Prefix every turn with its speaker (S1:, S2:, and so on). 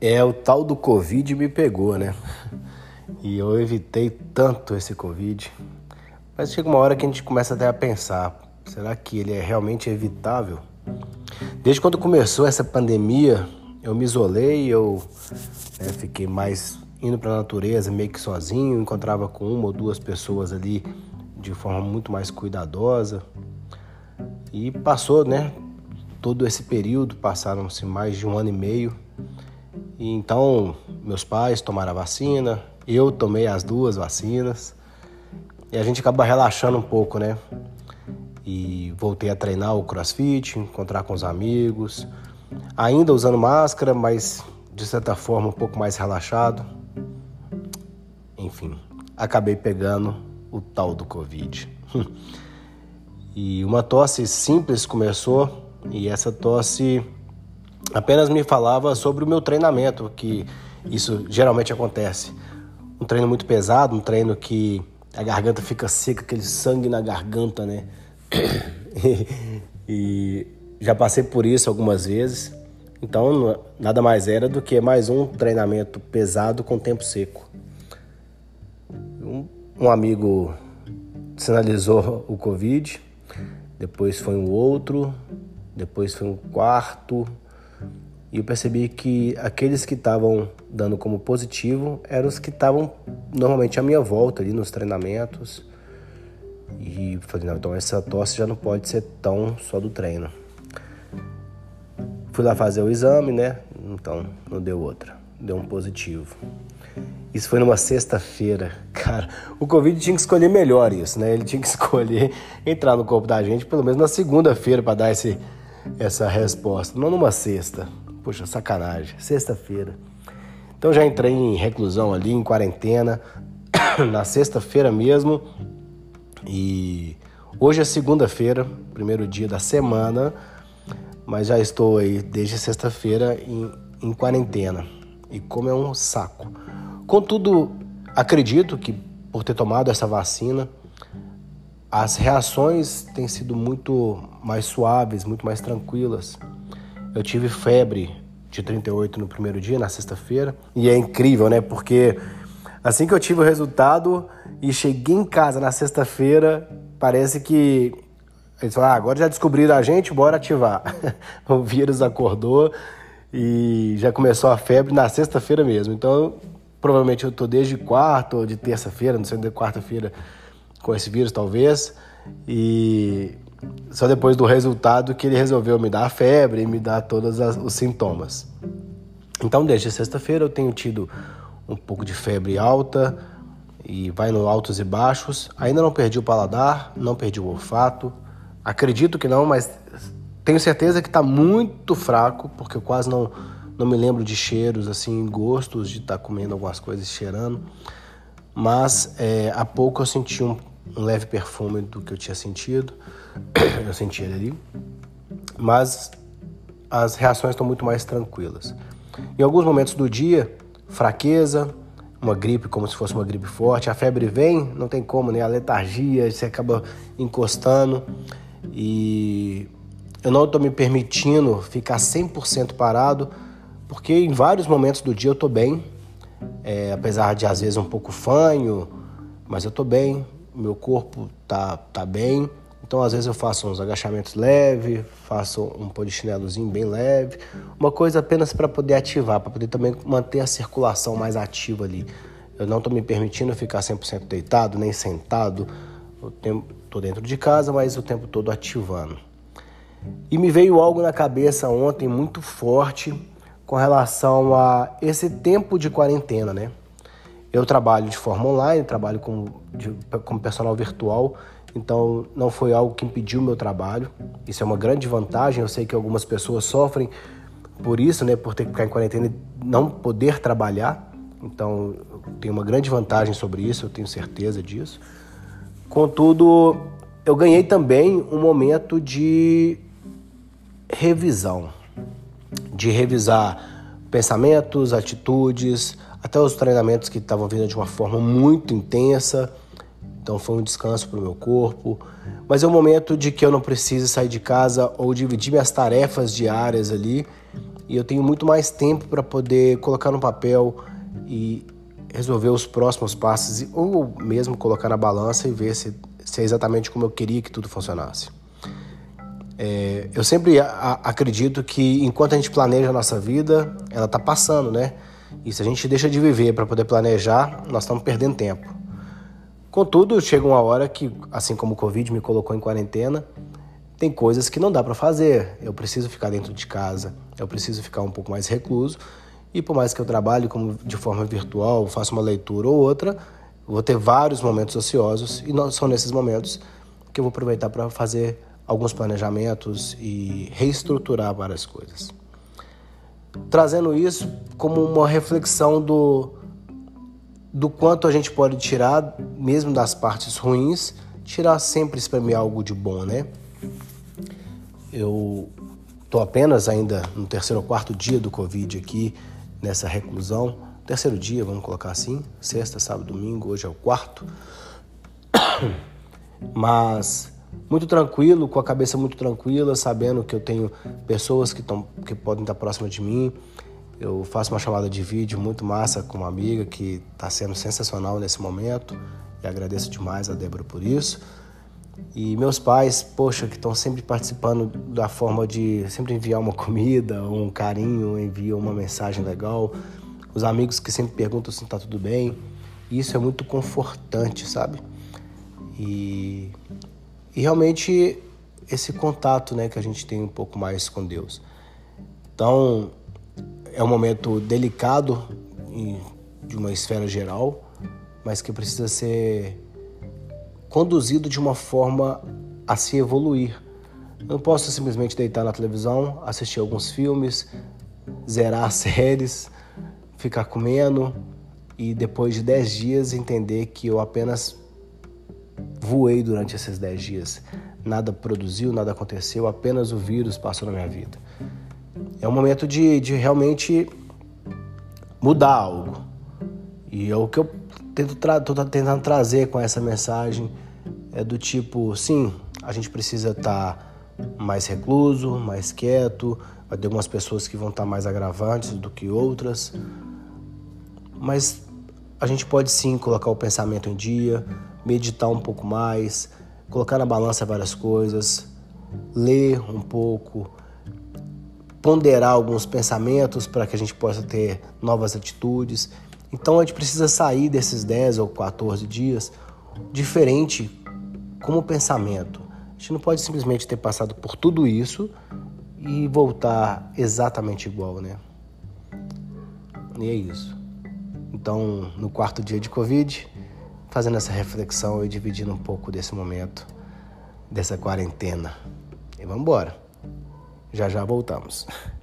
S1: É, o tal do Covid me pegou, né? E eu evitei tanto esse Covid. Mas chega uma hora que a gente começa até a pensar: será que ele é realmente evitável? Desde quando começou essa pandemia, eu me isolei, eu né, fiquei mais indo para a natureza, meio que sozinho, encontrava com uma ou duas pessoas ali de forma muito mais cuidadosa. E passou, né? Todo esse período, passaram-se mais de um ano e meio. E então, meus pais tomaram a vacina, eu tomei as duas vacinas. E a gente acaba relaxando um pouco, né? E voltei a treinar o crossfit, encontrar com os amigos, ainda usando máscara, mas de certa forma um pouco mais relaxado. Enfim, acabei pegando o tal do Covid. e uma tosse simples começou, e essa tosse apenas me falava sobre o meu treinamento, que isso geralmente acontece. Um treino muito pesado, um treino que a garganta fica seca, aquele sangue na garganta, né? e já passei por isso algumas vezes. Então, nada mais era do que mais um treinamento pesado com tempo seco. Um, um amigo sinalizou o Covid, depois foi um outro, depois foi um quarto, e eu percebi que aqueles que estavam dando como positivo eram os que estavam normalmente à minha volta ali nos treinamentos. E falei, não, então essa tosse já não pode ser tão só do treino. Fui lá fazer o exame, né? Então não deu outra, deu um positivo. Isso foi numa sexta-feira. Cara, o Covid tinha que escolher melhor isso, né? Ele tinha que escolher entrar no corpo da gente pelo menos na segunda-feira para dar esse, essa resposta, não numa sexta. Poxa, sacanagem. Sexta-feira. Então já entrei em reclusão ali, em quarentena, na sexta-feira mesmo. E hoje é segunda-feira, primeiro dia da semana, mas já estou aí desde sexta-feira em, em quarentena. E como é um saco. Contudo, acredito que por ter tomado essa vacina, as reações têm sido muito mais suaves, muito mais tranquilas. Eu tive febre de 38 no primeiro dia, na sexta-feira, e é incrível, né? Porque assim que eu tive o resultado e cheguei em casa na sexta-feira, parece que eles falaram, ah, agora já descobriram a gente, bora ativar. o vírus acordou e já começou a febre na sexta-feira mesmo. Então, Provavelmente eu tô desde quarta ou de terça-feira, não sei de quarta-feira com esse vírus talvez. E só depois do resultado que ele resolveu me dar a febre e me dar todos os sintomas. Então, desde sexta-feira eu tenho tido um pouco de febre alta e vai no altos e baixos. Ainda não perdi o paladar, não perdi o olfato. Acredito que não, mas tenho certeza que está muito fraco, porque eu quase não não me lembro de cheiros, assim, gostos de estar tá comendo algumas coisas cheirando. Mas é, há pouco eu senti um, um, leve perfume do que eu tinha sentido. eu senti ele ali. Mas as reações estão muito mais tranquilas. Em alguns momentos do dia, fraqueza, uma gripe como se fosse uma gripe forte, a febre vem, não tem como, né? A letargia, você acaba encostando e eu não estou me permitindo ficar 100% parado porque em vários momentos do dia eu tô bem, é, apesar de às vezes um pouco fanho, mas eu tô bem, meu corpo tá, tá bem. Então às vezes eu faço uns agachamentos leves, faço um polichinelozinho bem leve, uma coisa apenas para poder ativar, para poder também manter a circulação mais ativa ali. Eu não estou me permitindo ficar 100% deitado, nem sentado. Estou dentro de casa, mas o tempo todo ativando. E me veio algo na cabeça ontem muito forte com relação a esse tempo de quarentena, né? Eu trabalho de forma online, trabalho com, de, como personal virtual, então não foi algo que impediu o meu trabalho. Isso é uma grande vantagem. Eu sei que algumas pessoas sofrem por isso, né? Por ter que ficar em quarentena e não poder trabalhar. Então tem uma grande vantagem sobre isso, eu tenho certeza disso. Contudo, eu ganhei também um momento de revisão de revisar pensamentos, atitudes, até os treinamentos que estavam vindo de uma forma muito intensa. Então foi um descanso para o meu corpo. Mas é um momento de que eu não preciso sair de casa ou dividir minhas tarefas diárias ali e eu tenho muito mais tempo para poder colocar no papel e resolver os próximos passos ou mesmo colocar na balança e ver se, se é exatamente como eu queria que tudo funcionasse. É, eu sempre a, acredito que enquanto a gente planeja a nossa vida, ela está passando, né? E se a gente deixa de viver para poder planejar, nós estamos perdendo tempo. Contudo, chega uma hora que, assim como o Covid me colocou em quarentena, tem coisas que não dá para fazer. Eu preciso ficar dentro de casa, eu preciso ficar um pouco mais recluso. E por mais que eu trabalhe como de forma virtual, faça uma leitura ou outra, vou ter vários momentos ociosos e não são nesses momentos que eu vou aproveitar para fazer alguns planejamentos e reestruturar várias coisas. Trazendo isso como uma reflexão do, do quanto a gente pode tirar, mesmo das partes ruins, tirar sempre mim algo de bom, né? Eu estou apenas ainda no terceiro ou quarto dia do Covid aqui, nessa reclusão. Terceiro dia, vamos colocar assim, sexta, sábado, domingo, hoje é o quarto. Mas muito tranquilo, com a cabeça muito tranquila, sabendo que eu tenho pessoas que, tão, que podem estar próximas de mim. Eu faço uma chamada de vídeo muito massa com uma amiga que está sendo sensacional nesse momento e agradeço demais a Débora por isso. E meus pais, poxa, que estão sempre participando da forma de sempre enviar uma comida, um carinho, enviam uma mensagem legal. Os amigos que sempre perguntam se está tudo bem. Isso é muito confortante, sabe? E e realmente esse contato né, que a gente tem um pouco mais com Deus. Então, é um momento delicado de uma esfera geral, mas que precisa ser conduzido de uma forma a se evoluir. Eu não posso simplesmente deitar na televisão, assistir alguns filmes, zerar séries, ficar comendo e depois de 10 dias entender que eu apenas voei durante esses 10 dias. Nada produziu, nada aconteceu, apenas o vírus passou na minha vida. É um momento de, de realmente mudar algo. E é o que eu tento tra tentando trazer com essa mensagem é do tipo, sim, a gente precisa estar tá mais recluso, mais quieto, vai ter algumas pessoas que vão estar tá mais agravantes do que outras, mas a gente pode sim colocar o pensamento em dia, meditar um pouco mais, colocar na balança várias coisas, ler um pouco, ponderar alguns pensamentos para que a gente possa ter novas atitudes. Então a gente precisa sair desses 10 ou 14 dias diferente como pensamento. A gente não pode simplesmente ter passado por tudo isso e voltar exatamente igual, né? E é isso. Então, no quarto dia de Covid, fazendo essa reflexão e dividindo um pouco desse momento, dessa quarentena. E vamos embora. Já já voltamos.